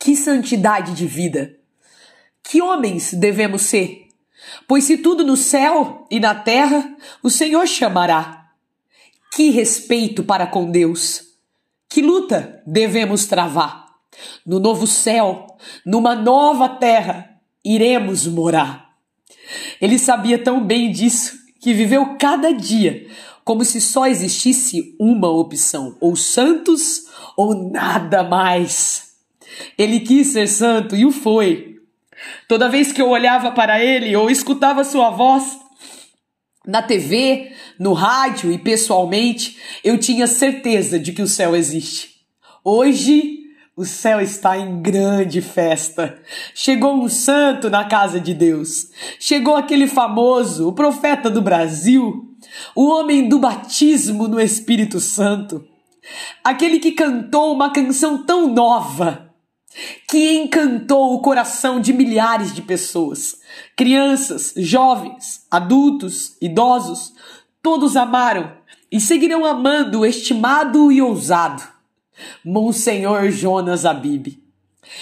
Que santidade de vida! Que homens devemos ser? Pois se tudo no céu e na terra o Senhor chamará. Que respeito para com Deus! Que luta devemos travar? No novo céu, numa nova terra, iremos morar. Ele sabia tão bem disso que viveu cada dia como se só existisse uma opção, ou santos ou nada mais. Ele quis ser santo e o foi. Toda vez que eu olhava para ele ou escutava sua voz na TV, no rádio e pessoalmente, eu tinha certeza de que o céu existe. Hoje, o céu está em grande festa. Chegou um santo na casa de Deus. Chegou aquele famoso, o profeta do Brasil, o homem do batismo no Espírito Santo. Aquele que cantou uma canção tão nova que encantou o coração de milhares de pessoas. Crianças, jovens, adultos, idosos, todos amaram e seguirão amando o estimado e ousado Monsenhor Jonas Abib.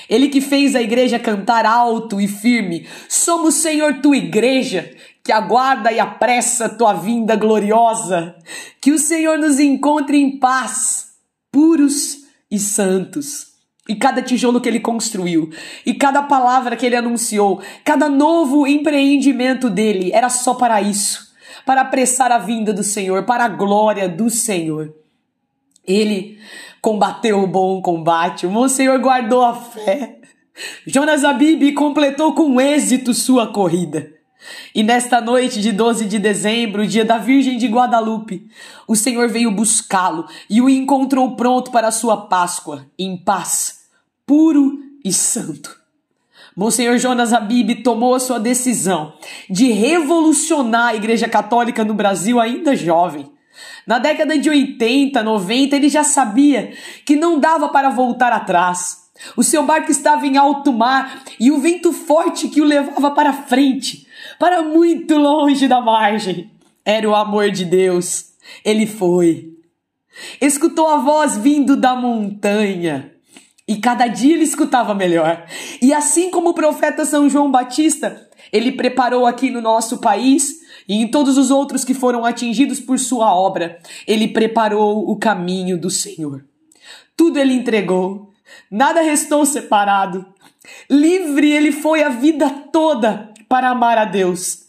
Ele que fez a igreja cantar alto e firme: Somos, Senhor, tua igreja, que aguarda e apressa tua vinda gloriosa. Que o Senhor nos encontre em paz, puros e santos. E cada tijolo que ele construiu, e cada palavra que ele anunciou, cada novo empreendimento dele. Era só para isso, para apressar a vinda do Senhor, para a glória do Senhor. Ele combateu o bom combate, o Monsenhor guardou a fé. Jonas Abib completou com êxito sua corrida. E nesta noite de 12 de dezembro, dia da Virgem de Guadalupe, o Senhor veio buscá-lo e o encontrou pronto para a sua Páscoa, em paz, puro e santo. Monsenhor Jonas Abib tomou a sua decisão de revolucionar a Igreja Católica no Brasil ainda jovem. Na década de 80, 90, ele já sabia que não dava para voltar atrás. O seu barco estava em alto mar e o vento forte que o levava para frente, para muito longe da margem, era o amor de Deus. Ele foi. Escutou a voz vindo da montanha. E cada dia ele escutava melhor. E assim como o profeta São João Batista, ele preparou aqui no nosso país e em todos os outros que foram atingidos por sua obra, ele preparou o caminho do Senhor. Tudo ele entregou, nada restou separado. Livre ele foi a vida toda para amar a Deus.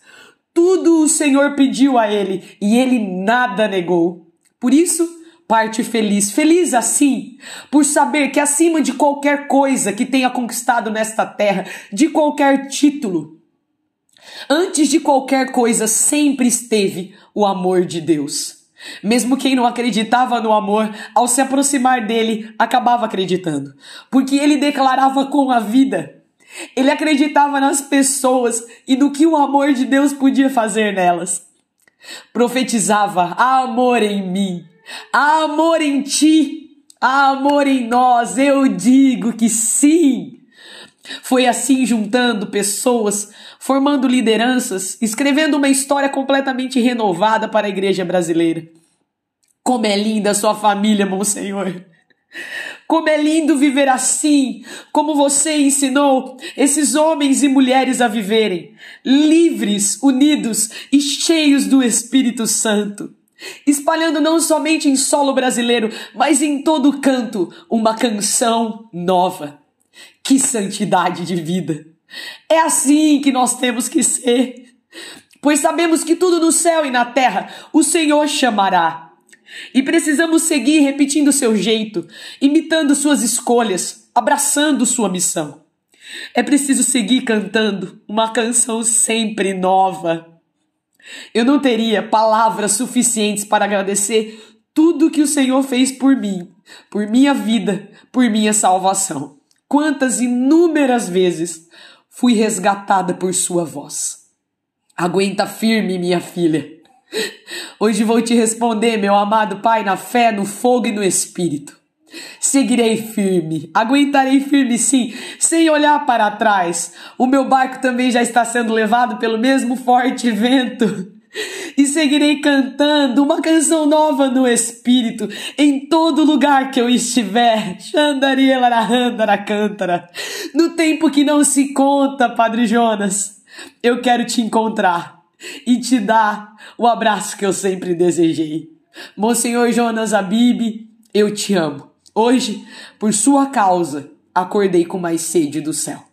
Tudo o Senhor pediu a ele e ele nada negou. Por isso, parte feliz, feliz assim, por saber que acima de qualquer coisa que tenha conquistado nesta terra, de qualquer título, Antes de qualquer coisa, sempre esteve o amor de Deus. Mesmo quem não acreditava no amor, ao se aproximar dele, acabava acreditando, porque ele declarava com a vida. Ele acreditava nas pessoas e no que o amor de Deus podia fazer nelas. Profetizava: amor em mim, há amor em ti, há amor em nós. Eu digo que sim. Foi assim juntando pessoas, formando lideranças, escrevendo uma história completamente renovada para a igreja brasileira. Como é linda a sua família, Monsenhor! Como é lindo viver assim, como você ensinou esses homens e mulheres a viverem, livres, unidos e cheios do Espírito Santo, espalhando não somente em solo brasileiro, mas em todo canto uma canção nova que santidade de vida! É assim que nós temos que ser. Pois sabemos que tudo no céu e na terra o Senhor chamará. E precisamos seguir repetindo seu jeito, imitando suas escolhas, abraçando sua missão. É preciso seguir cantando uma canção sempre nova. Eu não teria palavras suficientes para agradecer tudo que o Senhor fez por mim, por minha vida, por minha salvação. Quantas inúmeras vezes fui resgatada por sua voz. Aguenta firme, minha filha. Hoje vou te responder, meu amado Pai, na fé, no fogo e no espírito. Seguirei firme, aguentarei firme sim, sem olhar para trás. O meu barco também já está sendo levado pelo mesmo forte vento. e seguirei cantando uma canção nova no espírito em todo lugar que eu estiver. Cantara. No tempo que não se conta, Padre Jonas, eu quero te encontrar e te dar o abraço que eu sempre desejei. Monsenhor Jonas Abib, eu te amo. Hoje, por sua causa, acordei com mais sede do céu.